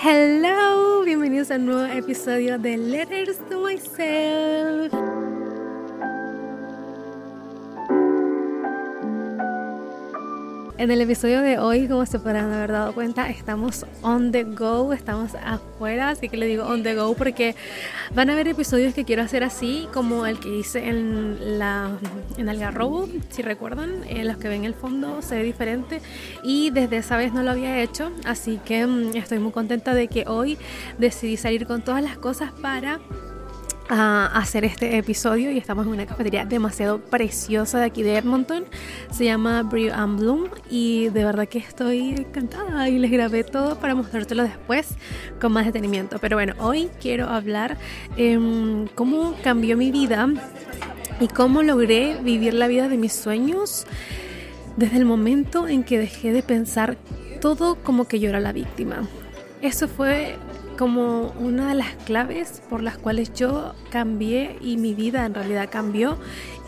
Hello, bienvenidos a un nuevo episodio de Letters to Myself. En el episodio de hoy, como se podrán haber dado cuenta, estamos on the go, estamos afuera, así que le digo on the go porque van a haber episodios que quiero hacer así, como el que hice en, la, en Algarrobo, si recuerdan, en los que ven el fondo se ve diferente y desde esa vez no lo había hecho, así que mm, estoy muy contenta de que hoy decidí salir con todas las cosas para a hacer este episodio y estamos en una cafetería demasiado preciosa de aquí de Edmonton. Se llama Brew and Bloom y de verdad que estoy encantada y les grabé todo para mostrártelo después con más detenimiento. Pero bueno, hoy quiero hablar eh, cómo cambió mi vida y cómo logré vivir la vida de mis sueños desde el momento en que dejé de pensar todo como que yo era la víctima. Eso fue como una de las claves por las cuales yo cambié y mi vida en realidad cambió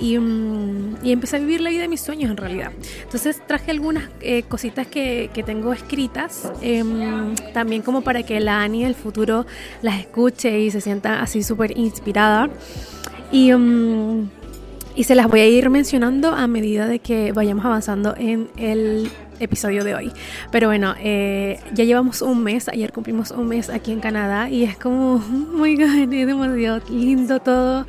y, mm, empecé a vivir la vida de mis sueños en realidad. Entonces traje algunas eh, cositas que, que, tengo escritas, em, también como para que la Ani del futuro las escuche y se sienta así súper inspirada. Y, mm, y se las voy a ir mencionando a medida de que vayamos avanzando en el episodio de hoy. Pero bueno, eh, ya llevamos un mes, ayer cumplimos un mes aquí en Canadá y es como, demasiado lindo todo.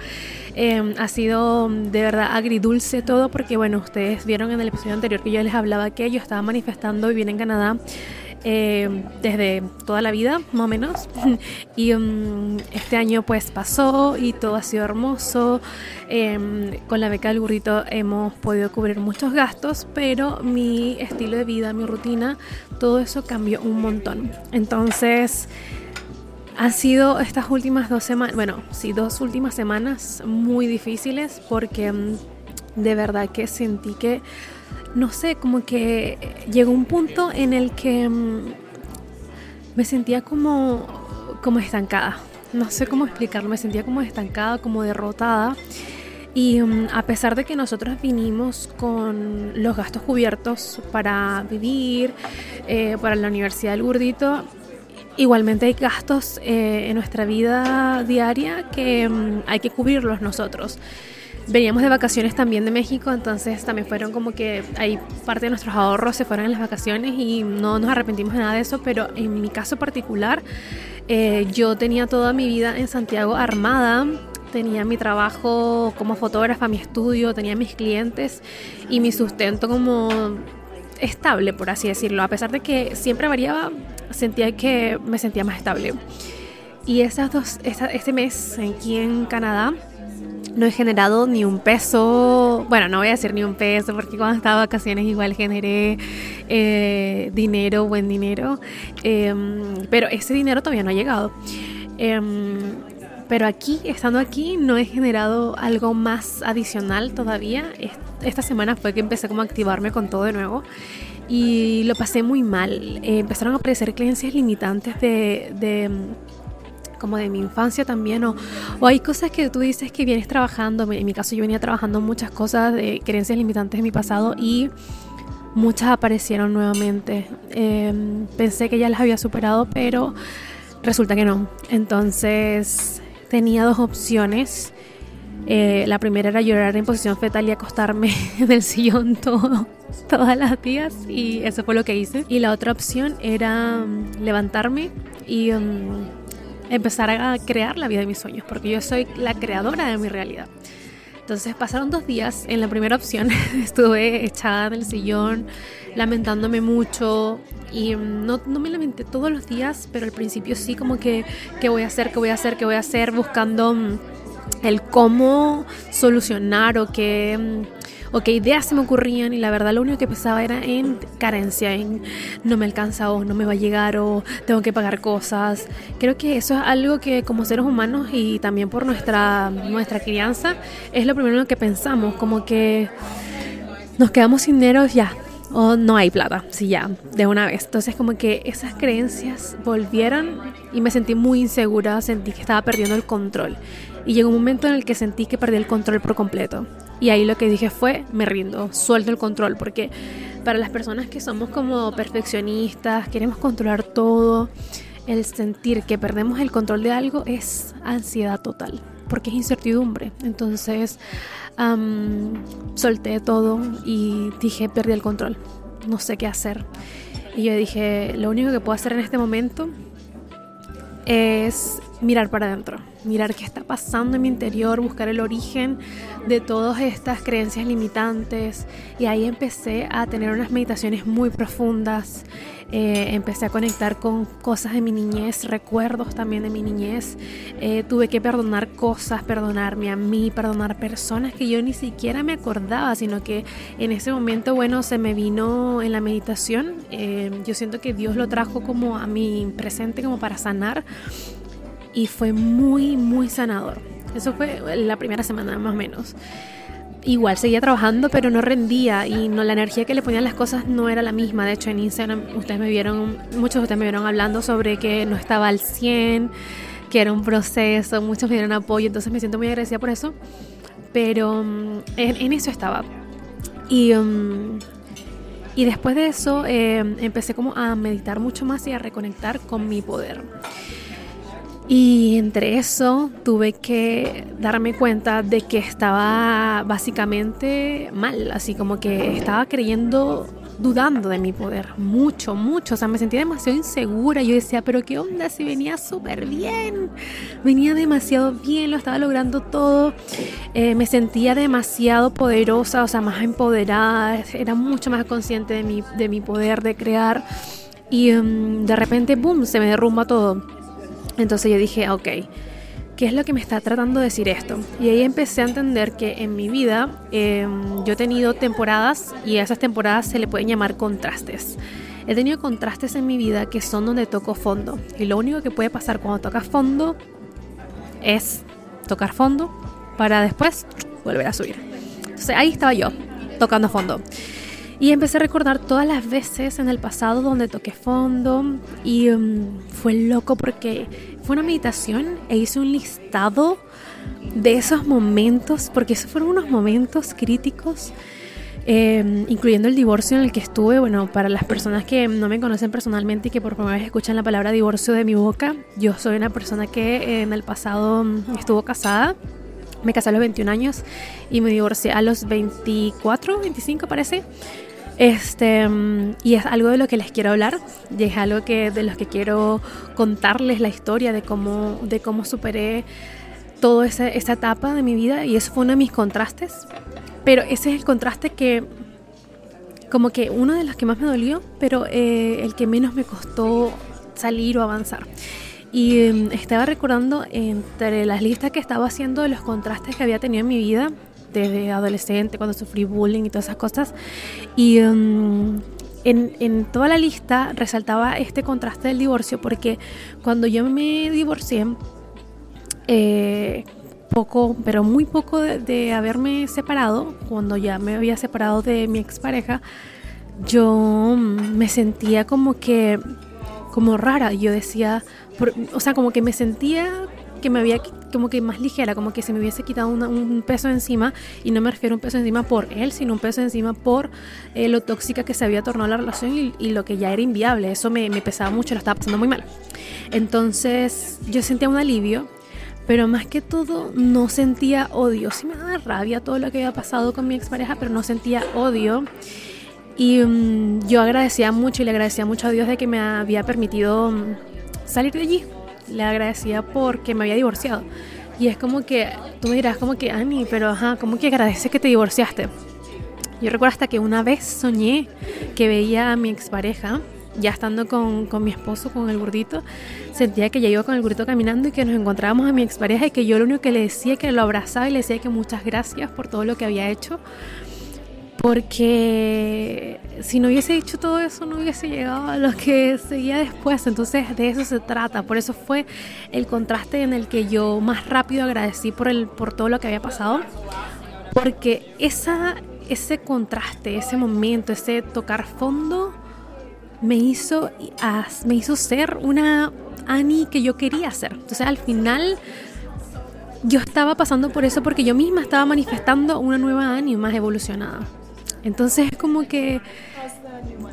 Em, ha sido de verdad agridulce todo porque bueno, ustedes vieron en el episodio anterior que yo les hablaba que yo estaba manifestando vivir en Canadá eh, desde toda la vida, más o menos. y um, este año pues pasó y todo ha sido hermoso. Em, con la beca del burrito hemos podido cubrir muchos gastos, pero mi estilo de vida, mi rutina, todo eso cambió un montón. Entonces... Han sido estas últimas dos semanas, bueno, sí, dos últimas semanas muy difíciles porque mm, de verdad que sentí que no sé, como que llegó un punto en el que mm, me sentía como, como estancada. No sé cómo explicarlo, me sentía como estancada, como derrotada. Y mm, a pesar de que nosotros vinimos con los gastos cubiertos para vivir, eh, para la Universidad del Gurdito, igualmente hay gastos eh, en nuestra vida diaria que mm, hay que cubrirlos nosotros veníamos de vacaciones también de México, entonces también fueron como que hay parte de nuestros ahorros se fueron en las vacaciones y no nos arrepentimos de nada de eso, pero en mi caso particular eh, yo tenía toda mi vida en Santiago armada, tenía mi trabajo como fotógrafa, mi estudio, tenía mis clientes y mi sustento como estable, por así decirlo, a pesar de que siempre variaba, sentía que me sentía más estable. Y esas dos, este mes aquí en Canadá, no he generado ni un peso, bueno, no voy a decir ni un peso porque cuando estaba de vacaciones igual generé eh, dinero, buen dinero, em, pero ese dinero todavía no ha llegado. Em, pero aquí, estando aquí, no he generado algo más adicional todavía. Esta semana fue que empecé como a activarme con todo de nuevo y lo pasé muy mal. Eh, empezaron a aparecer creencias limitantes de, de como de mi infancia también, o, o, hay cosas que tú dices que vienes trabajando, en mi caso yo venía trabajando muchas cosas de creencias limitantes de mi pasado y muchas aparecieron nuevamente. Em, pensé que ya las había superado, pero resulta que no. Entonces tenía dos opciones. Eh, la primera era llorar en posición fetal y acostarme en el sillón todo, todas las días y eso fue lo que hice. Y la otra opción era mm, levantarme y... Um, empezar a crear la vida de mis sueños, porque yo soy la creadora de mi realidad. Entonces pasaron dos días. En la primera opción estuve echada en el sillón, lamentándome mucho. Y no, no me lamenté todos los días, pero al principio sí como que, ¿qué voy a hacer? ¿Qué voy a hacer? ¿Qué voy a hacer? Buscando mm, el cómo solucionar o qué mm, o qué ideas se me ocurrían y la verdad lo único que pensaba era en carencia, en no me alcanza o no me va a llegar o tengo que pagar cosas. Creo que eso es algo que como seres humanos y también por nuestra, nuestra crianza es lo primero en lo que pensamos, como que nos quedamos sin dinero ya. O no hay plata, sí, ya, de una vez. Entonces, como que esas creencias volvieron y me sentí muy insegura, sentí que estaba perdiendo el control. Y llegó un momento en el que sentí que perdí el control por completo. Y ahí lo que dije fue, me rindo, suelto el control, porque para las personas que somos como perfeccionistas, queremos controlar todo, el sentir que perdemos el control de algo es ansiedad total, porque es incertidumbre. Entonces, solté todo y dije, perdí el control, no sé qué hacer. Y yo dije, lo único que puedo hacer en este momento es mirar para adentro, mirar qué está pasando en mi interior, buscar el origen de todas estas creencias limitantes. Y ahí empecé a tener unas meditaciones muy profundas. Eh, empecé a conectar con cosas de mi niñez, recuerdos también de mi niñez. Eh, tuve que perdonar cosas, perdonarme a mí, perdonar personas que yo ni siquiera me acordaba, sino que en ese momento, bueno, se me vino en la meditación. Eh, yo siento que Dios lo trajo como a mi presente, como para sanar y fue muy, muy sanador. Eso fue la primera semana más o menos. Igual seguía trabajando, pero no rendía y no la energía que le ponían las cosas no era la misma. De hecho, en Instagram ustedes me vieron, muchos de ustedes me vieron hablando sobre que no estaba al 100, que era un proceso, muchos me dieron apoyo, entonces me siento muy agradecida por eso. Pero mm, en, eso estaba. Y, mm, y después de eso eh, empecé como a meditar mucho más y a reconectar con mi poder. Y entre eso tuve que darme cuenta de que estaba básicamente mal, así como que estaba creyendo, dudando de mi poder, mucho, mucho, o sea, me sentía demasiado insegura, yo decía, pero qué onda si venía súper bien, venía demasiado bien, lo estaba logrando todo, eh, me sentía demasiado poderosa, o sea, más empoderada, era mucho más consciente de mi, de mi poder de crear. Y um, de repente, boom, se me derrumba todo entonces yo dije, ok, ¿qué es lo que me está tratando de decir esto? Y ahí empecé a entender que en mi vida em, yo he tenido temporadas y a esas temporadas se le pueden llamar contrastes. He tenido contrastes en mi vida que son donde toco fondo. Y lo único que puede pasar cuando tocas fondo es tocar fondo para después volver a subir. Entonces ahí estaba yo, tocando fondo. Y empecé a recordar todas las veces en el pasado donde toqué fondo y em, fue loco porque fue una meditación e hice un listado de esos momentos, porque esos fueron unos momentos críticos, em, incluyendo el divorcio en el que estuve. Bueno, para las personas que no me conocen personalmente y que por primera vez escuchan la palabra divorcio de mi boca, yo soy una persona que en el pasado mm, estuvo casada. Me casé a los 21 años y me divorcié a los 24, 25 parece. Este, y es algo de lo que les quiero hablar, y es algo que, de los que quiero contarles la historia de cómo, de cómo superé toda esa, esa etapa de mi vida, y eso fue uno de mis contrastes. Pero ese es el contraste que, como que uno de los que más me dolió, pero eh, el que menos me costó salir o avanzar. Y em, estaba recordando entre las listas que estaba haciendo de los contrastes que había tenido en mi vida, desde adolescente, cuando sufrí bullying y todas esas cosas. Y um, en, en, toda la lista resaltaba este contraste del divorcio, porque cuando yo me divorcié, eh, poco, pero muy poco de, haberme separado, cuando ya me había separado de mi expareja, yo me sentía como que, como rara. Yo decía, o sea, como que me sentía que me había como que más ligera, como que se me hubiese quitado un peso encima y no me refiero a un peso encima por él, sino un peso encima por eh, lo tóxica que se había tornado la relación y, lo que ya era inviable. Eso me, me pesaba mucho, lo estaba pasando muy mal. Entonces yo sentía un alivio, pero más que todo no sentía odio. Sí me daba rabia todo lo que había pasado con mi expareja, pero no sentía odio. Y mm, yo agradecía mucho y le agradecía mucho a Dios de que me había permitido mm, salir de allí le agradecía porque me había divorciado. Y es como que, tú me dirás como que, Ani, pero ajá, como que agradeces que te divorciaste. Yo recuerdo hasta que una vez soñé que veía a mi expareja, ya estando con, con mi esposo, con el gordito, sentía que ya iba con el gordito caminando y que nos encontrábamos a mi expareja y que yo lo único que le decía que lo abrazaba y le decía que muchas gracias por todo lo que había hecho porque si no hubiese dicho todo eso no hubiese llegado a lo que seguía después, entonces de eso se trata, por eso fue el contraste en el que yo más rápido agradecí por, el, por todo lo que había pasado, porque esa, ese contraste, ese momento, ese tocar fondo me hizo, me hizo ser una Annie que yo quería ser, entonces al final yo estaba pasando por eso porque yo misma estaba manifestando una nueva Annie más evolucionada. Entonces es como que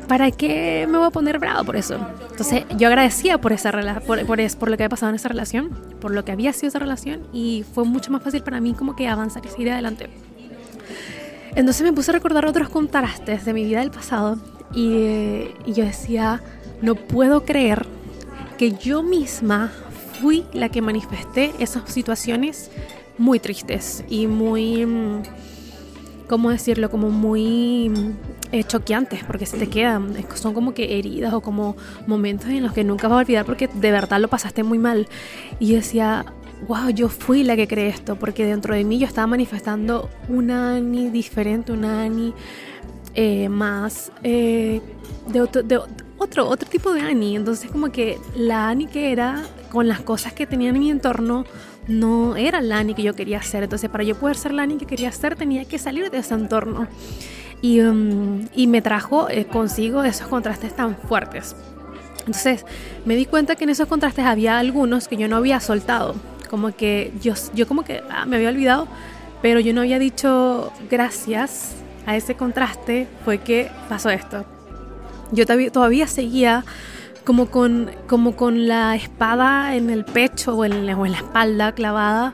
¿para qué me voy a poner bravo por eso? Entonces yo agradecía por, esa por, por, por, lo que había pasado en esa relación, por lo que había sido esa relación y fue mucho más fácil para mí como que avanzar y seguir adelante. Entonces me puse a recordar otros contrastes de mi vida del pasado y, y yo decía, no puedo creer que yo misma fui la que manifesté esas situaciones muy tristes y muy, mm, ¿cómo decirlo? Como muy mm, eh, choqueantes porque se te quedan, son como que heridas o como momentos en los que nunca vas a olvidar porque de verdad lo pasaste muy mal. Y yo decía, wow, yo fui la que creé esto porque dentro de mí yo estaba manifestando una Ani diferente, una Ani eh, más eh, de, otro, de otro, otro tipo de Ani. Entonces como que la Ani que era con las cosas que tenía en mi entorno no era la Ani que yo quería ser. Entonces, para yo poder ser la Ani que quería ser, tenía que salir de ese entorno. Y, um, y me trajo eh, consigo esos contrastes tan fuertes. Entonces, me di cuenta que en esos contrastes había algunos que yo no había soltado. Como que yo, yo como que ah, me había olvidado, pero yo no había dicho gracias a ese contraste fue que pasó esto. Yo todavía seguía como con, como con la espada en el pecho o en, la espalda clavada,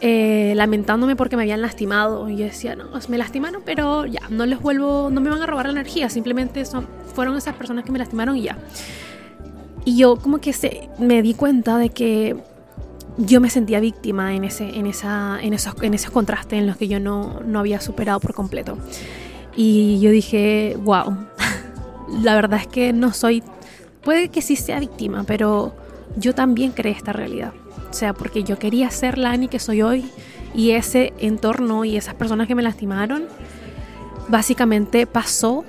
eh, lamentándome porque me habían lastimado. Y yo decía, no, me lastimaron, pero ya, no les vuelvo, no me van a robar la energía, simplemente son, fueron esas personas que me lastimaron y ya. Y yo como que se, me di cuenta de que yo me sentía víctima en, ese, en, esa, en, esos, en esos contrastes en los que yo no, no había superado por completo. Y yo dije, wow, la verdad es que no soy puede que sí sea víctima, pero yo también creé esta realidad. O sea, porque yo quería ser la Ani que soy hoy y ese entorno y esas personas que me lastimaron, básicamente pasó,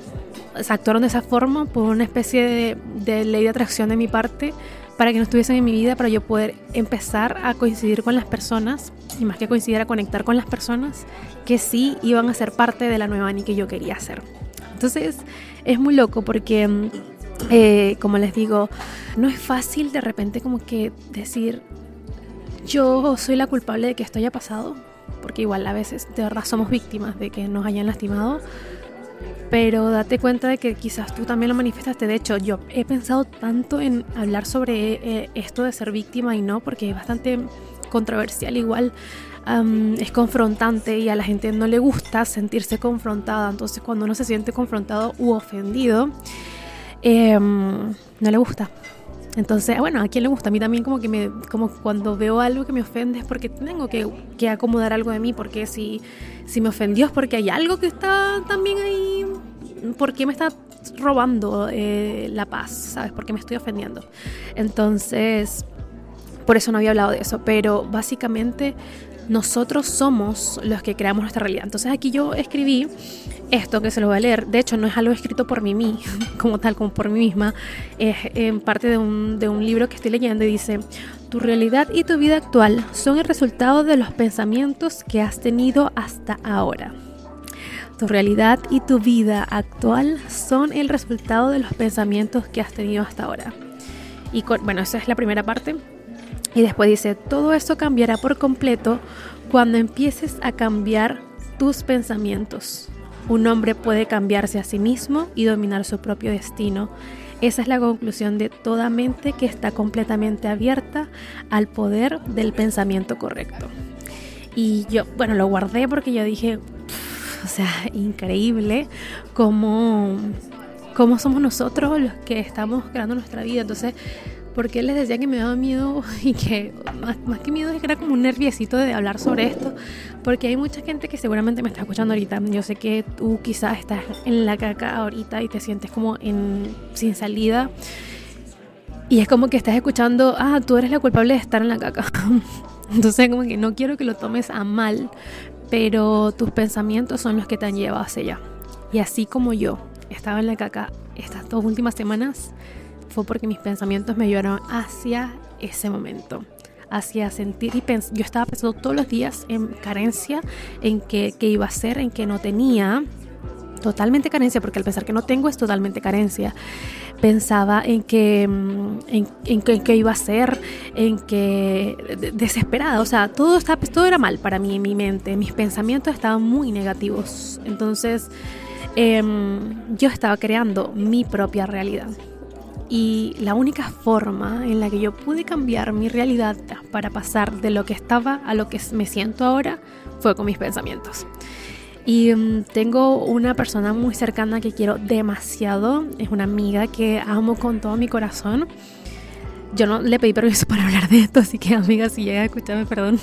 se actuaron de esa forma por una especie de, de ley de atracción de mi parte para que no estuviesen en mi vida, para yo poder empezar a coincidir con las personas, y más que coincidir, a conectar con las personas que sí iban a ser parte de la nueva Ani que yo quería ser. Entonces es muy loco porque mm, eh, como les digo, no es fácil de repente como que decir, yo soy la culpable de que esto haya pasado, porque igual a veces de verdad somos víctimas de que nos hayan lastimado, pero date cuenta de que quizás tú también lo manifestaste. De hecho, yo he pensado tanto en hablar sobre eh, esto de ser víctima y no, porque es bastante controversial igual. es confrontante y a la gente no le gusta sentirse confrontada. Entonces cuando uno se siente confrontado u ofendido, Em, no le gusta. Entonces, bueno, ¿a quién le gusta? A mí también como que me, como cuando veo algo que me ofende es porque tengo que, que acomodar algo de mí, porque si, si me ofendió es porque hay algo que está también ahí, ¿por qué me está robando eh, la paz? ¿Sabes? ¿Por qué me estoy ofendiendo? Entonces, por eso no había hablado de eso, pero básicamente nosotros somos los que creamos nuestra realidad. Entonces aquí yo escribí esto que se lo voy a leer. De hecho, no es algo escrito por mí, mí como tal, como por mí misma. Es en parte de un, de un libro que estoy leyendo y dice, tu realidad y tu vida actual son el resultado de los pensamientos que has tenido hasta ahora. Tu realidad y tu vida actual son el resultado de los pensamientos que has tenido hasta ahora. Y bueno, esa es la primera parte. Y después dice, todo eso cambiará por completo cuando empieces a cambiar tus pensamientos. Un hombre puede cambiarse a sí mismo y dominar su propio destino. Esa es la conclusión de toda mente que está completamente abierta al poder del pensamiento correcto. Y yo, bueno, lo guardé porque yo dije, o sea, increíble cómo, cómo somos nosotros los que estamos creando nuestra vida. Entonces, porque les decía que me daba miedo y que más, que miedo es que era como un nerviosito de hablar sobre esto, porque hay mucha gente que seguramente me está escuchando ahorita. Yo sé que tú quizás estás en la caca ahorita y te sientes como en, sin salida. Y es como que estás escuchando, ah, tú eres la culpable de estar en la caca. Entonces como que no quiero que lo tomes a mal, pero tus pensamientos son los que te han llevado hacia allá. Y así como yo estaba en la caca estas dos últimas semanas, fue porque mis pensamientos me llevaron hacia ese momento hacia sentir y yo estaba pensando todos los días en carencia, en que, iba a ser, en que no tenía, totalmente carencia, porque al pensar que no tengo es totalmente carencia. Pensaba en que, mm, en, que, iba a ser, en que desesperada, o sea, todo, estaba, todo era mal para mí en mi mente, mis pensamientos estaban muy negativos. Entonces, em, yo estaba creando mi propia realidad. Y la única forma en la que yo pude cambiar mi realidad para pasar de lo que estaba a lo que me siento ahora fue con mis pensamientos. Y em, tengo una persona muy cercana que quiero demasiado, es una amiga que amo con todo mi corazón. Yo no le pedí permiso para hablar de esto, así que amiga, si llega a escucharme, perdón.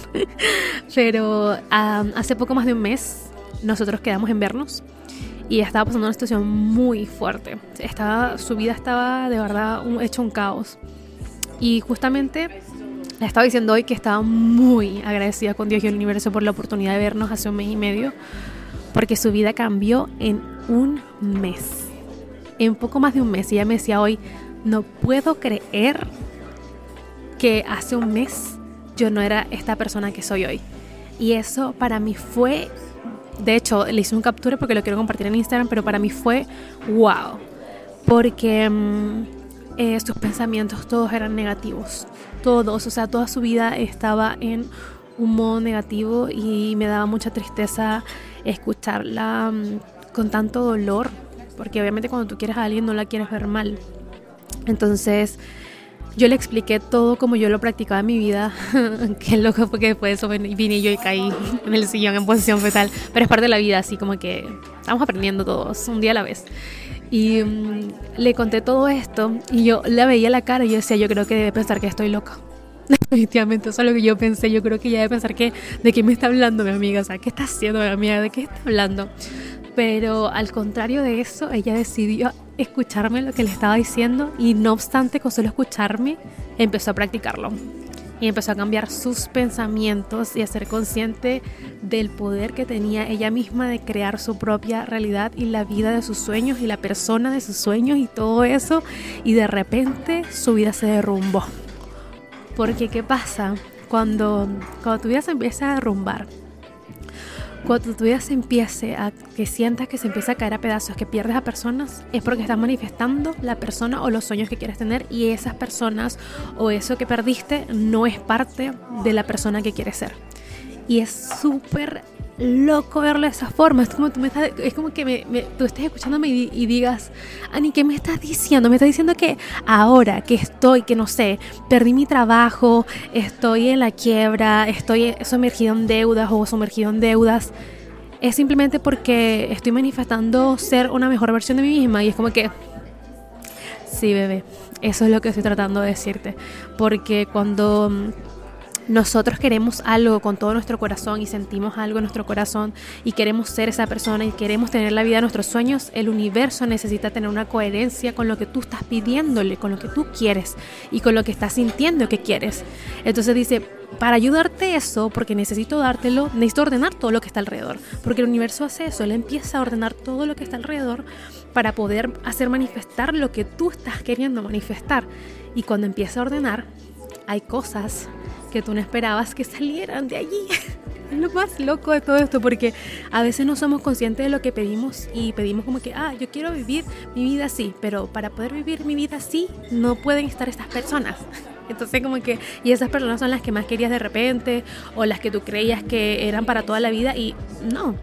Pero hace poco más de un mes nosotros quedamos en vernos y estaba pasando una situación muy fuerte. Estaba, su vida estaba de verdad hecho un caos. Y justamente le estaba diciendo hoy que estaba muy agradecida con Dios y el universo por la oportunidad de vernos hace un mes y medio, porque su vida cambió en un mes. En poco más de un mes. Y ella me decía hoy, no puedo creer que hace un mes yo no era esta persona que soy hoy. Y eso para mí fue de hecho, le hice un captura porque lo quiero compartir en Instagram, pero para mí fue wow. Porque mm, eh, sus pensamientos todos eran negativos. Todos, o sea, toda su vida estaba en un modo negativo y me daba mucha tristeza escucharla mm, con tanto dolor. Porque obviamente cuando tú quieres a alguien no la quieres ver mal. Entonces, yo le expliqué todo como yo lo practicaba en mi vida. Qué loco porque después de eso vine yo y caí en el sillón en posición fetal. Pero es parte de la vida, así como que estamos aprendiendo todos, un día a la vez. Y mm, le conté todo esto y yo le veía la cara y yo decía, yo creo que debe pensar que estoy loca. Definitivamente, eso es lo que yo pensé. Yo creo que ella debe pensar que de qué me está hablando mi amiga. O sea, ¿qué está haciendo mi amiga? ¿De qué está hablando? Pero al contrario de eso, ella decidió escucharme lo que le estaba diciendo y no obstante con solo escucharme, empezó a practicarlo. Y empezó a cambiar sus pensamientos y a ser consciente del poder que tenía ella misma de crear su propia realidad y la vida de sus sueños y la persona de sus sueños y todo eso. Y de repente su vida se derrumbó. Porque ¿qué pasa? Cuando, cuando tu vida se empieza a derrumbar, cuando tu vida se empiece a que sientas que se empieza a caer a pedazos, que pierdes a personas, es porque estás manifestando la persona o los sueños que quieres tener y esas personas o eso que perdiste no es parte de la persona que quieres ser. Y es súper loco verlo de esa forma. Es como, tú me estás, es como que me, tú estés escuchándome y, digas, Ani, ¿qué me estás diciendo? Me estás diciendo que ahora que estoy, que no sé, perdí mi trabajo, estoy en la quiebra, estoy sumergido en deudas o sumergido en deudas, es simplemente porque estoy manifestando ser una mejor versión de mí misma. Y es como que, sí, bebé, eso es lo que estoy tratando de decirte. Porque cuando nosotros queremos algo con todo nuestro corazón y sentimos algo en nuestro corazón y queremos ser esa persona y queremos tener la vida de nuestros sueños, el universo necesita tener una coherencia con lo que tú estás pidiéndole, con lo que tú quieres y con lo que estás sintiendo que quieres. Entonces dice, para ayudarte eso, porque necesito dártelo, necesito ordenar todo lo que está alrededor, porque el universo hace eso, él empieza a ordenar todo lo que está alrededor para poder hacer manifestar lo que tú estás queriendo manifestar. Y cuando empieza a ordenar, hay cosas que tú no esperabas que salieran de allí. Es lo más loco de todo esto porque a veces no somos conscientes de lo que pedimos y pedimos como que, ah, yo quiero vivir mi vida así, pero para poder vivir mi vida así no pueden estar estas personas. Entonces como que, y esas personas son las que más querías de repente o las que tú creías que eran para toda la vida y no,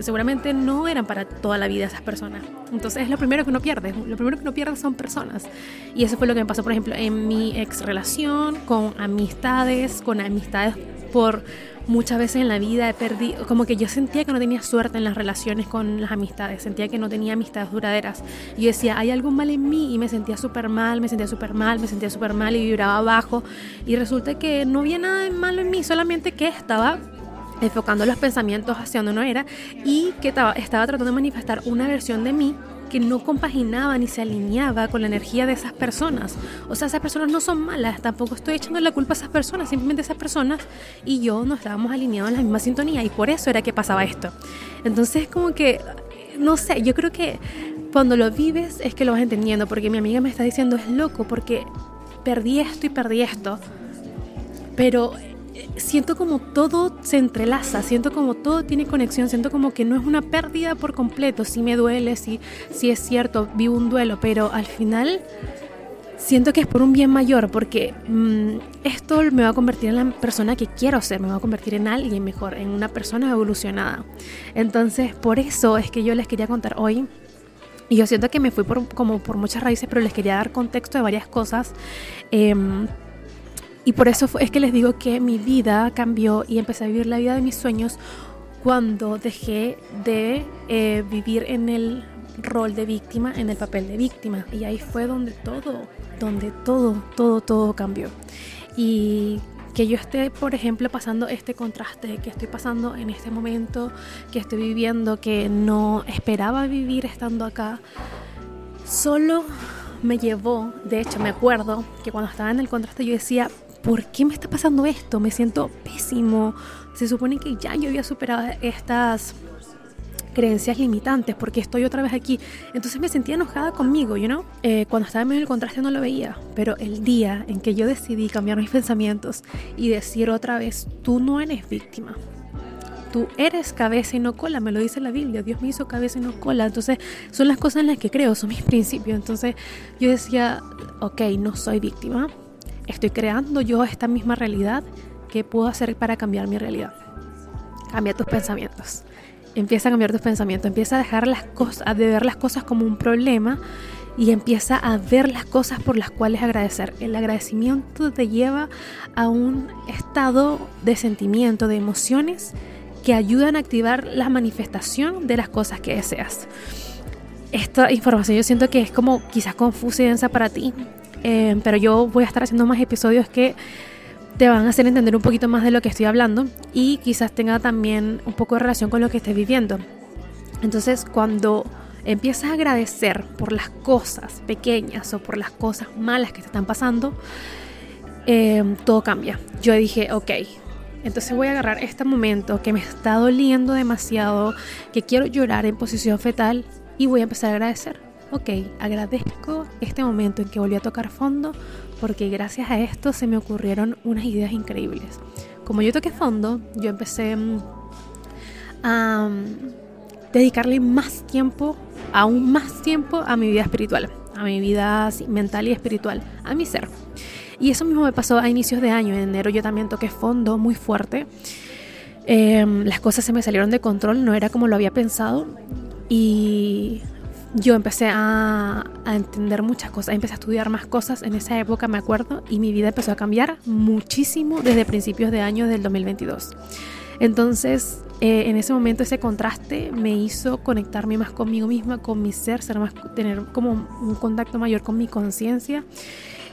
seguramente no eran para toda la vida esas personas. Entonces es lo primero que uno pierde. Lo primero que uno pierde son personas. Y eso fue lo que me pasó, por ejemplo, en mi ex relación, con amistades, con amistades por muchas veces en la vida he perdido, como que yo sentía que no tenía suerte en las relaciones con las amistades, sentía que no tenía amistades duraderas. Y yo decía, hay algo mal en mí y me sentía súper mal, me sentía súper mal, me sentía súper mal y vibraba abajo. Y resulta que no había nada de malo en mí, solamente que estaba enfocando los pensamientos hacia donde no era y que estaba, tratando de manifestar una versión de mí que no compaginaba ni se alineaba con la energía de esas personas. O sea, esas personas no son malas, tampoco estoy echando la culpa a esas personas, simplemente esas personas y yo no estábamos alineados en la misma sintonía y por eso era que pasaba esto. Entonces, como que, no sé, yo creo que cuando lo vives es que lo vas entendiendo, porque mi amiga me está diciendo es loco, porque perdí esto y perdí esto. Pero siento como todo se entrelaza, siento como todo tiene conexión, siento como que no es una pérdida por completo, sí me duele, sí, sí es cierto, vivo un duelo, pero al final siento que es por un bien mayor, porque mm, esto me va a convertir en la persona que quiero ser, me va a convertir en alguien mejor, en una persona evolucionada. Entonces, por eso es que yo les quería contar hoy. Y yo siento que me fui por, como por muchas raíces, pero les quería dar contexto de varias cosas. Em, y por eso es que les digo que mi vida cambió y empecé a vivir la vida de mis sueños cuando dejé de eh, vivir en el rol de víctima, en el papel de víctima. Y ahí fue donde todo, donde todo, todo, todo cambió. Y que yo esté, por ejemplo, pasando este contraste que estoy pasando en este momento, que estoy viviendo, que no esperaba vivir estando acá, solo me llevó, de hecho me acuerdo que cuando estaba en el contraste yo decía, ¿por qué me está pasando esto? Me siento pésimo. Se supone que ya yo había superado estas creencias limitantes porque estoy otra vez aquí. Entonces me sentía enojada conmigo, you know? Eh, cuando estaba en medio del contraste no lo veía, pero el día en que yo decidí cambiar mis pensamientos y decir otra vez, tú no eres víctima. Tú eres cabeza y no cola, me lo dice la Biblia. Dios me hizo cabeza y no cola. Entonces, son las cosas en las que creo, son mis principios. Entonces, yo decía, ok, no soy víctima. Estoy creando yo esta misma realidad. ¿Qué puedo hacer para cambiar mi realidad? Cambia tus pensamientos empieza a cambiar tus pensamientos, empieza a dejar las cosas, a ver las cosas como un problema y empieza a ver las cosas por las cuales agradecer. El agradecimiento te lleva a un estado de sentimiento, de emociones que ayudan a activar la manifestación de las cosas que deseas. Esta información yo siento que es como quizás confusa y densa para ti, eh, pero yo voy a estar haciendo más episodios que te van a hacer entender un poquito más de lo que estoy hablando y quizás tenga también un poco de relación con lo que estés viviendo. Entonces, cuando empiezas a agradecer por las cosas pequeñas o por las cosas malas que te están pasando, eh, todo cambia. Yo dije, ok, entonces voy a agarrar este momento que me está doliendo demasiado, que quiero llorar en posición fetal y voy a empezar a agradecer. Ok, agradezco este momento en que volví a tocar fondo porque gracias a esto se me ocurrieron unas ideas increíbles. Como yo toqué fondo, yo empecé mm, a mm, dedicarle más tiempo, aún más tiempo a mi vida espiritual, a mi vida mental y espiritual, a mi ser. Y eso mismo me pasó a inicios de año. En enero yo también toqué fondo muy fuerte. Em, las cosas se me salieron de control, no era como lo había pensado. Y yo empecé a, entender muchas cosas, empecé a estudiar más cosas en esa época, me acuerdo, y mi vida empezó a cambiar muchísimo desde principios de año del 2022. Entonces, eh, en ese momento ese contraste me hizo conectarme más conmigo misma, con mi ser, ser más, tener como un contacto mayor con mi conciencia,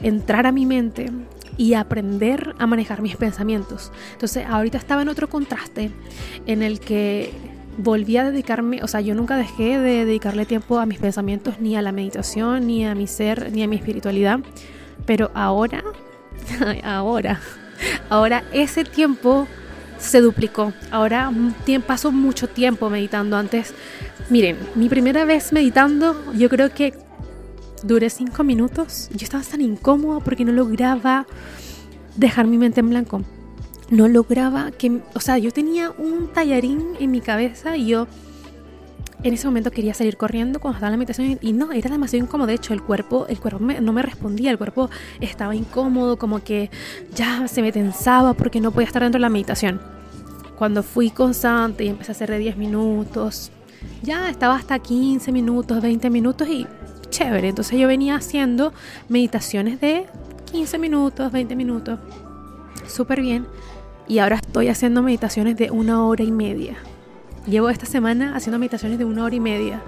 entrar a mi mente y aprender a manejar mis pensamientos. Entonces, ahorita estaba en otro contraste en el que volví a dedicarme, o sea, yo nunca dejé de dedicarle tiempo a mis pensamientos, ni a la meditación, ni a mi ser, ni a mi espiritualidad. Pero ahora, ahora, ahora ese tiempo se duplicó. Ahora paso mucho tiempo meditando. Antes, miren, mi primera vez meditando, yo creo que duré cinco minutos. Yo estaba tan incómoda porque no lograba dejar mi mente en blanco no lograba que, o sea, yo tenía un tallarín en mi cabeza y yo en ese momento quería salir corriendo cuando estaba en la meditación y no, era demasiado incómodo. De hecho, el cuerpo, el cuerpo no me respondía, el cuerpo estaba incómodo, como que ya se me tensaba porque no podía estar dentro de la meditación. Cuando fui constante y empecé a hacer de 10 minutos, ya estaba hasta 15 minutos, 20 minutos y chévere. Entonces yo venía haciendo meditaciones de 15 minutos, 20 minutos, súper bien y ahora estoy haciendo meditaciones de una hora y media. Llevo esta semana haciendo meditaciones de una hora y media.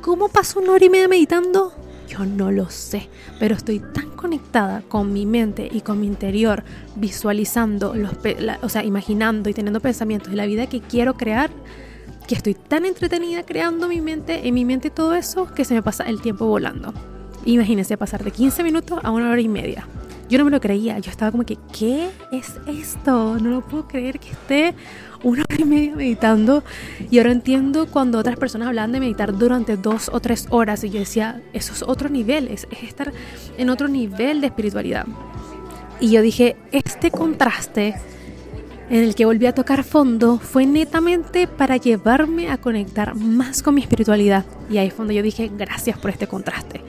¿Cómo paso una hora y media meditando? Yo no lo sé, pero estoy tan conectada con mi mente y con mi interior, visualizando, los, o sea, imaginando y teniendo pensamientos de la vida que quiero crear, que estoy tan entretenida creando mi mente, en mi mente todo eso, que se me pasa el tiempo volando. Imagínense pasar de 15 minutos a una hora y media. Yo no me lo creía, yo estaba como que, ¿qué es esto? No lo puedo creer que esté una hora y media meditando. Y ahora entiendo cuando otras personas hablan de meditar durante dos o tres horas. Y yo decía, eso es otro nivel, es, estar en otro nivel de espiritualidad. Y yo dije, este contraste en el que volví a tocar fondo fue netamente para llevarme a conectar más con mi espiritualidad. Y ahí es cuando yo dije, gracias por este contraste.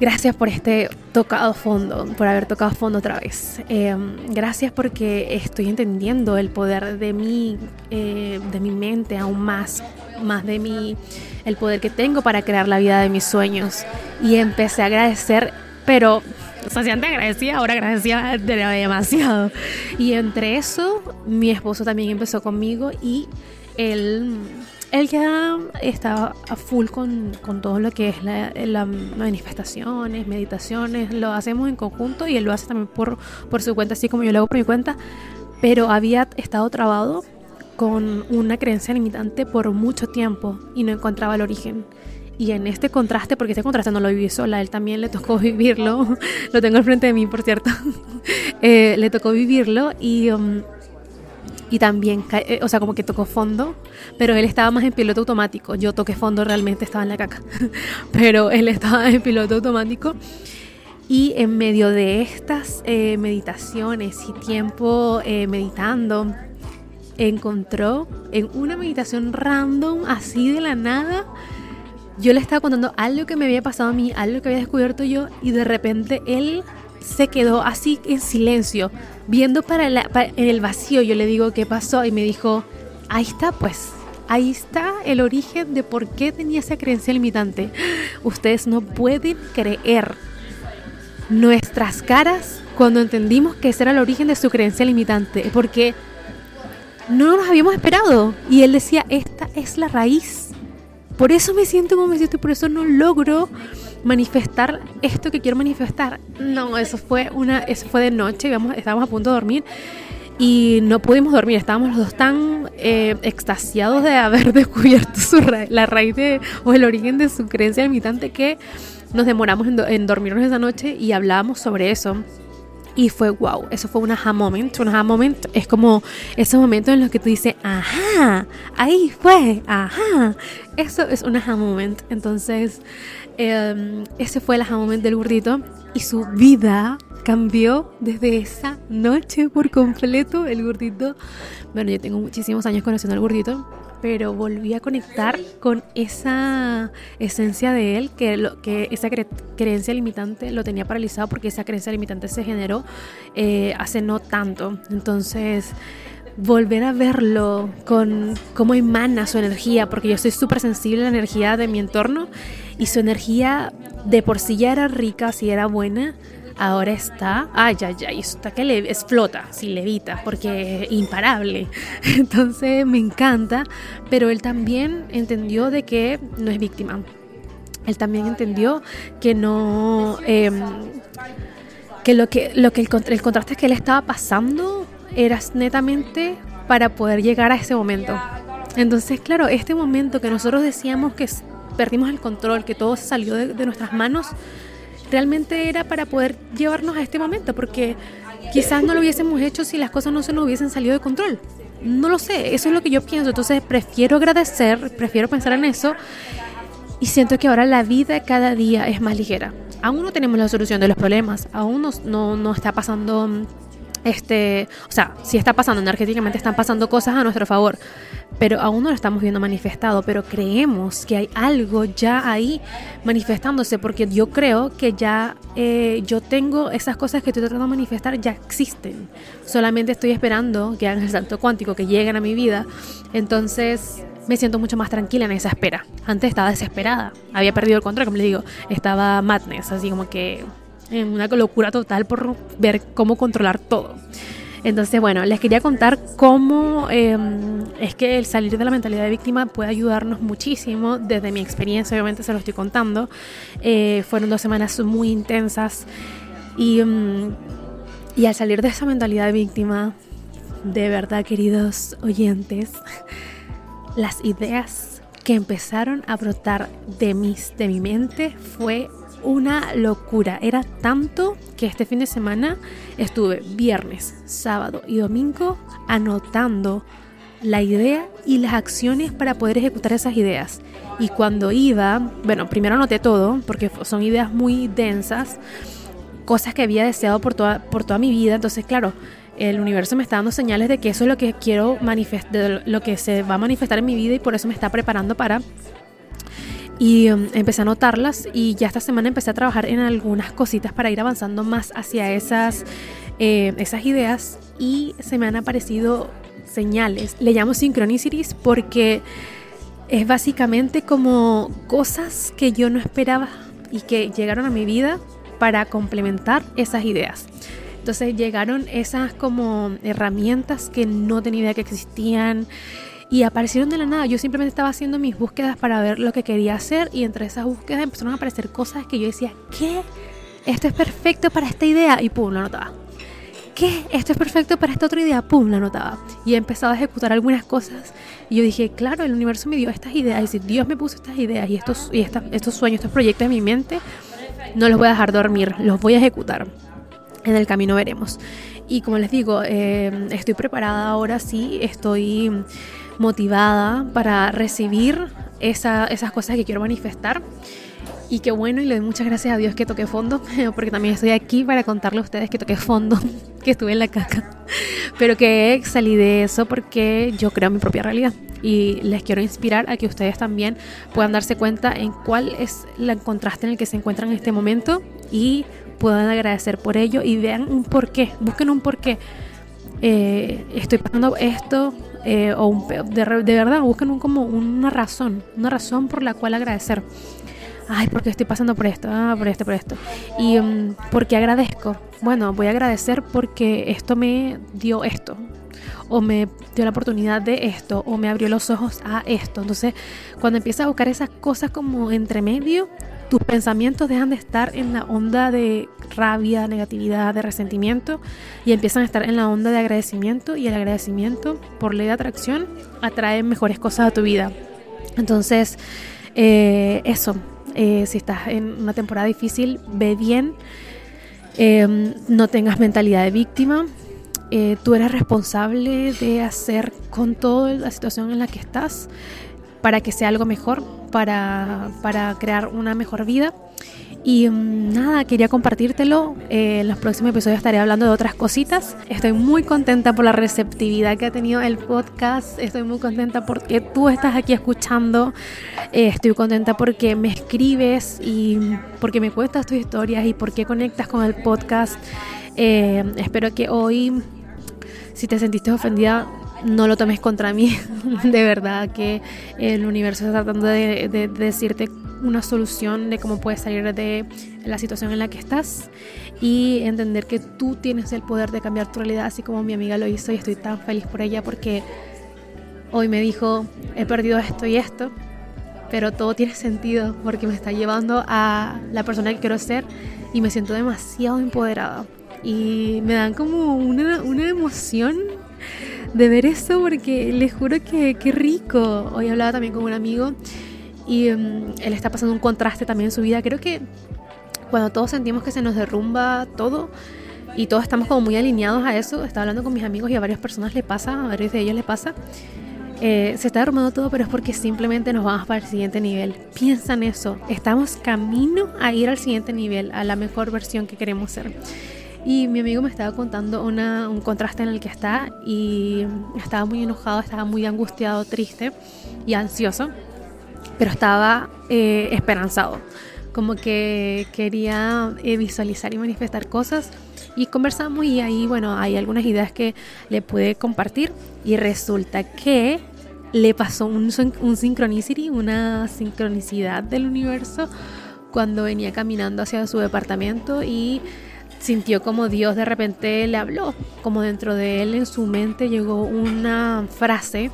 Gracias por este tocado fondo, por haber tocado fondo otra vez. Em, gracias porque estoy entendiendo el poder de mi, eh, de mi mente aún más, más de mi, el poder que tengo para crear la vida de mis sueños. Y empecé a agradecer, pero o sea, si antes agradecía, ahora agradecía demasiado. Y entre eso, mi esposo también empezó conmigo y él él ya está a full con, todo lo que es las manifestaciones, meditaciones, lo hacemos en conjunto y él lo hace también por, por su cuenta, así como yo lo hago por mi cuenta, pero había estado trabado con una creencia limitante por mucho tiempo y no encontraba el origen. Y en este contraste, porque este contraste no lo viví sola, él también le tocó vivirlo, lo tengo al frente de mí, por cierto, eh, le tocó vivirlo y... Um, y también, eh, o sea, como que tocó fondo, pero él estaba más en piloto automático. Yo toqué fondo, realmente estaba en la caca, pero él estaba en piloto automático. Y en medio de estas eh, meditaciones y tiempo eh, meditando, encontró en una meditación random, así de la nada, yo le estaba contando algo que me había pasado a mí, algo que había descubierto yo, y de repente él se quedó así en silencio, viendo para, en el vacío. Yo le digo, ¿qué pasó? Y me dijo, ahí está pues, ahí está el origen de por qué tenía esa creencia limitante. Ustedes no pueden creer nuestras caras cuando entendimos que ese era el origen de su creencia limitante, porque no nos habíamos esperado. Y él decía, esta es la raíz. Por eso me siento como me siento, por eso no logro manifestar esto que quiero manifestar. No, eso fue una, eso fue de noche, íbamos, estábamos a punto de dormir y no pudimos dormir. Estábamos los dos tan eh, extasiados de haber descubierto su la raíz de, o el origen de su creencia limitante que nos demoramos en, en dormirnos esa noche y hablábamos sobre eso. Y fue wow, eso fue un aha moment. Un aha moment es como ese momento en los que tú dices, ajá, ahí fue, ajá. Eso es un aha moment. Entonces, em, ese fue el moment del gordito y su vida cambió desde esa noche por completo. El gordito, bueno, yo tengo muchísimos años conociendo al gordito pero volví a conectar con esa esencia de él, que, lo, que esa creencia limitante lo tenía paralizado porque esa creencia limitante se generó eh, hace no tanto. Entonces, volver a verlo con cómo emana su energía, porque yo soy súper sensible a la energía de mi entorno y su energía de por sí ya era rica, si era buena, ahora está, ay, ay, ay, está que le, explota, si levita, porque es imparable. Entonces me encanta, pero él también entendió de que no es víctima. Él también entendió que no, em, que lo que, lo que el, el contraste que él estaba pasando era netamente para poder llegar a ese momento. Entonces, claro, este momento que nosotros decíamos que perdimos el control, que todo salió de nuestras manos, realmente era para poder llevarnos a este momento, porque quizás no lo hubiésemos hecho si las cosas no se nos hubiesen salido de control. No lo sé, eso es lo que yo pienso. Entonces prefiero agradecer, prefiero pensar en eso y siento que ahora la vida cada día es más ligera. Aún no tenemos la solución de los problemas, aún no, no, no está pasando este, o sea, si está pasando energéticamente, están pasando cosas a nuestro favor, pero aún no lo estamos viendo manifestado, pero creemos que hay algo ya ahí manifestándose, porque yo creo que ya eh, yo tengo esas cosas que estoy tratando de manifestar, ya existen, solamente estoy esperando que hagan el salto cuántico, que lleguen a mi vida, entonces me siento mucho más tranquila en esa espera. Antes estaba desesperada, había perdido el control, como le digo, estaba madness, así como que en una locura total por ver cómo controlar todo. Entonces, bueno, les quería contar cómo em, es que el salir de la mentalidad de víctima puede ayudarnos muchísimo. Desde mi experiencia, obviamente se lo estoy contando. Eh, fueron dos semanas muy intensas y, em, y al salir de esa mentalidad de víctima, de verdad, queridos oyentes, las ideas que empezaron a brotar de, mis, de mi mente fue una locura. Era tanto que este fin de semana estuve viernes, sábado y domingo anotando la idea y las acciones para poder ejecutar esas ideas. Y cuando iba, bueno, primero anoté todo, porque son ideas muy densas, cosas que había deseado por toda, por toda mi vida. Entonces, claro, el universo me está dando señales de que eso es lo que quiero manifestar, lo que se va a manifestar en mi vida y por eso me está preparando para y um, empecé a notarlas y ya esta semana empecé a trabajar en algunas cositas para ir avanzando más hacia esas, eh, esas ideas y se me han aparecido señales. Le llamo synchronicities porque es básicamente como cosas que yo no esperaba y que llegaron a mi vida para complementar esas ideas. Entonces llegaron esas como herramientas que no tenía idea que existían y aparecieron de la nada. Yo simplemente estaba haciendo mis búsquedas para ver lo que quería hacer y entre esas búsquedas empezaron a aparecer cosas que yo decía, ¿qué? Esto es perfecto para esta idea y pum, lo anotaba. ¿Qué? Esto es perfecto para esta otra idea, pum, lo anotaba. Y he empezado a ejecutar algunas cosas y yo dije, claro, el universo me dio estas ideas y si Dios me puso estas ideas y estos, y estos sueños, estos proyectos en mi mente, no los voy a dejar dormir, los voy a ejecutar en el camino veremos. Y como les digo, eh, estoy preparada ahora sí, estoy motivada para recibir esas cosas que quiero manifestar. Y qué bueno, y le doy muchas gracias a Dios que toqué fondo, porque también estoy aquí para contarle a ustedes que toqué fondo, que estuve en la caca, pero que salí de eso porque yo creo mi propia realidad. Y les quiero inspirar a que ustedes también puedan darse cuenta en cuál es el contraste en el que se encuentran en este momento y puedan agradecer por ello y vean un porqué, busquen un porqué. Eh, estoy pasando esto eh, o un, de, de, verdad busquen un, como una razón, una razón por la cual agradecer. Ay, porque estoy pasando por esto, ah, por esto, por esto. Y um, porque agradezco. Bueno, voy a agradecer porque esto me dio esto o me dio la oportunidad de esto, o me abrió los ojos a esto. Entonces, cuando empiezas a buscar esas cosas como entre medio, tus pensamientos dejan de estar en la onda de rabia, negatividad, de resentimiento y empiezan a estar en la onda de agradecimiento y el agradecimiento por ley de atracción atrae mejores cosas a tu vida. Entonces, eh, eso, eh, si estás en una temporada difícil, ve bien, eh, no tengas mentalidad de víctima, tú eres responsable de hacer con toda la situación en la que estás para que sea algo mejor, para, para crear una mejor vida. Y mm, nada, quería compartírtelo. Eh, en los próximos episodios estaré hablando de otras cositas. Estoy muy contenta por la receptividad que ha tenido el podcast. Estoy muy contenta porque tú estás aquí escuchando. Eh, estoy contenta porque me escribes y porque me cuentas tus historias y porque conectas con el podcast. Eh, espero que hoy, si te sentiste ofendida, no lo tomes contra mí. de verdad que el universo está tratando de, decirte una solución de cómo puedes salir de la situación en la que estás y entender que tú tienes el poder de cambiar tu realidad, así como mi amiga lo hizo y estoy tan feliz por ella porque hoy me dijo, he perdido esto y esto, pero todo tiene sentido porque me está llevando a la persona que quiero ser y me siento demasiado empoderada. Y me dan como una, emoción de ver eso porque les juro que qué rico. Hoy hablaba también con un amigo y mm, él está pasando un contraste también en su vida. Creo que cuando todos sentimos que se nos derrumba todo y todos estamos como muy alineados a eso, estaba hablando con mis amigos y a varias personas le pasa, a varios de ellos le pasa. Eh, se está derrumbando todo, pero es porque simplemente nos vamos para el siguiente nivel. Piensa en eso. Estamos camino a ir al siguiente nivel, a la mejor versión que queremos ser. Y mi amigo me estaba contando un contraste en el que está y estaba muy enojado, estaba muy angustiado, triste y ansioso, pero estaba eh, esperanzado, como que quería eh, visualizar y manifestar cosas. Y conversamos y ahí, bueno, hay algunas ideas que le pude compartir y resulta que le pasó un, un synchronicity, una sincronicidad del universo cuando venía caminando hacia su departamento y sintió como Dios de repente le habló, como dentro de él en su mente llegó una frase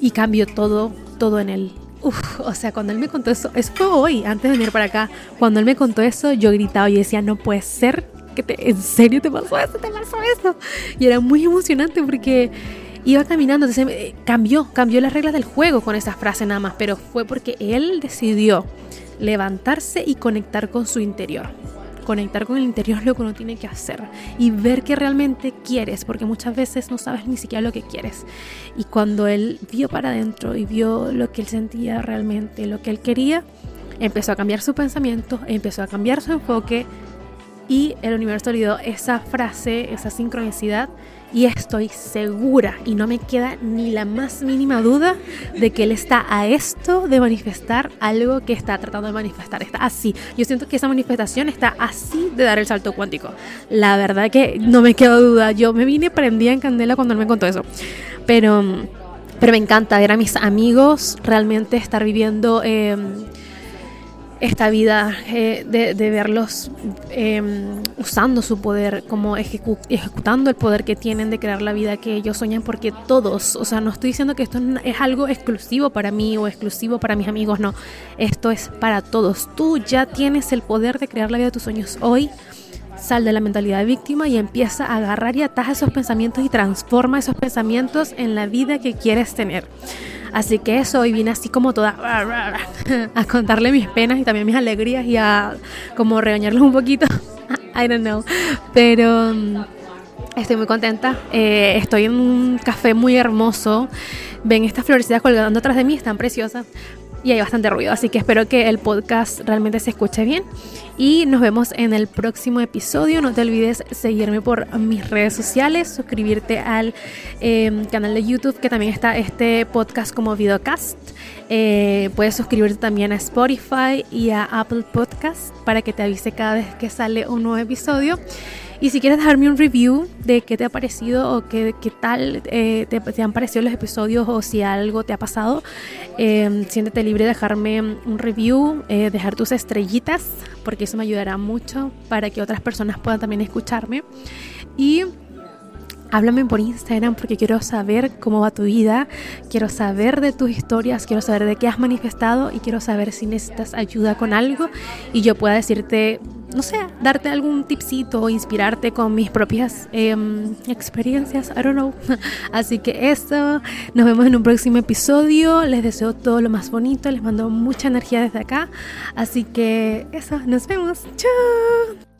y cambió todo, todo en él. Uf, o sea, cuando él me contó eso, eso fue hoy, antes de venir para acá, cuando él me contó eso, yo gritaba y decía, no puede ser que te, en serio te pasó eso, te pasó eso. Y era muy emocionante porque iba caminando, entonces eh, cambió, cambió las reglas del juego con esa frase nada más, pero fue porque él decidió levantarse y conectar con su interior conectar con el interior lo que uno tiene que hacer y ver qué realmente quieres, porque muchas veces no sabes ni siquiera lo que quieres. Y cuando él vio para adentro y vio lo que él sentía realmente, lo que él quería, empezó a cambiar su pensamiento, empezó a cambiar su enfoque y el universo le dio esa frase, esa sincronicidad y estoy segura y no me queda ni la más mínima duda de que él está a esto de manifestar algo que está tratando de manifestar. Está así. Yo siento que esa manifestación está así de dar el salto cuántico. La verdad que no me queda duda. Yo me vine prendida en candela cuando él me contó eso. Pero, pero me encanta ver a mis amigos realmente estar viviendo... Eh, esta vida, eh, de, verlos em, usando su poder, como ejecutando el poder que tienen de crear la vida que ellos sueñan, porque todos, o sea, no estoy diciendo que esto es algo exclusivo para mí o exclusivo para mis amigos, no, esto es para todos. Tú ya tienes el poder de crear la vida de tus sueños hoy. Sal de la mentalidad de víctima y empieza a agarrar y ataja esos pensamientos y transforma esos pensamientos en la vida que quieres tener. Así que eso, hoy vine así como toda a contarle mis penas y también mis alegrías y a como regañarlos un poquito. I don't know. Pero mm, estoy muy contenta. Eh, estoy en un café muy hermoso. Ven estas florecitas colgando atrás de mí, están preciosas y hay bastante ruido, así que espero que el podcast realmente se escuche bien y nos vemos en el próximo episodio. No te olvides seguirme por mis redes sociales, suscribirte al em, canal de YouTube que también está este podcast como videocast. Eh, puedes suscribirte también a Spotify y a Apple Podcast para que te avise cada vez que sale un nuevo episodio. Y si quieres dejarme un review de qué te ha parecido o qué, qué tal eh, te, han parecido los episodios o si algo te ha pasado, eh, siéntete libre de dejarme un review, eh, dejar tus estrellitas, porque eso me ayudará mucho para que otras personas puedan también escucharme. Y háblame por Instagram porque quiero saber cómo va tu vida, quiero saber de tus historias, quiero saber de qué has manifestado y quiero saber si necesitas ayuda con algo y yo pueda decirte, no sé, darte algún tipcito o inspirarte con mis propias em, experiencias, I don't know. Así que eso, nos vemos en un próximo episodio, les deseo todo lo más bonito, les mando mucha energía desde acá, así que eso, nos vemos, chao.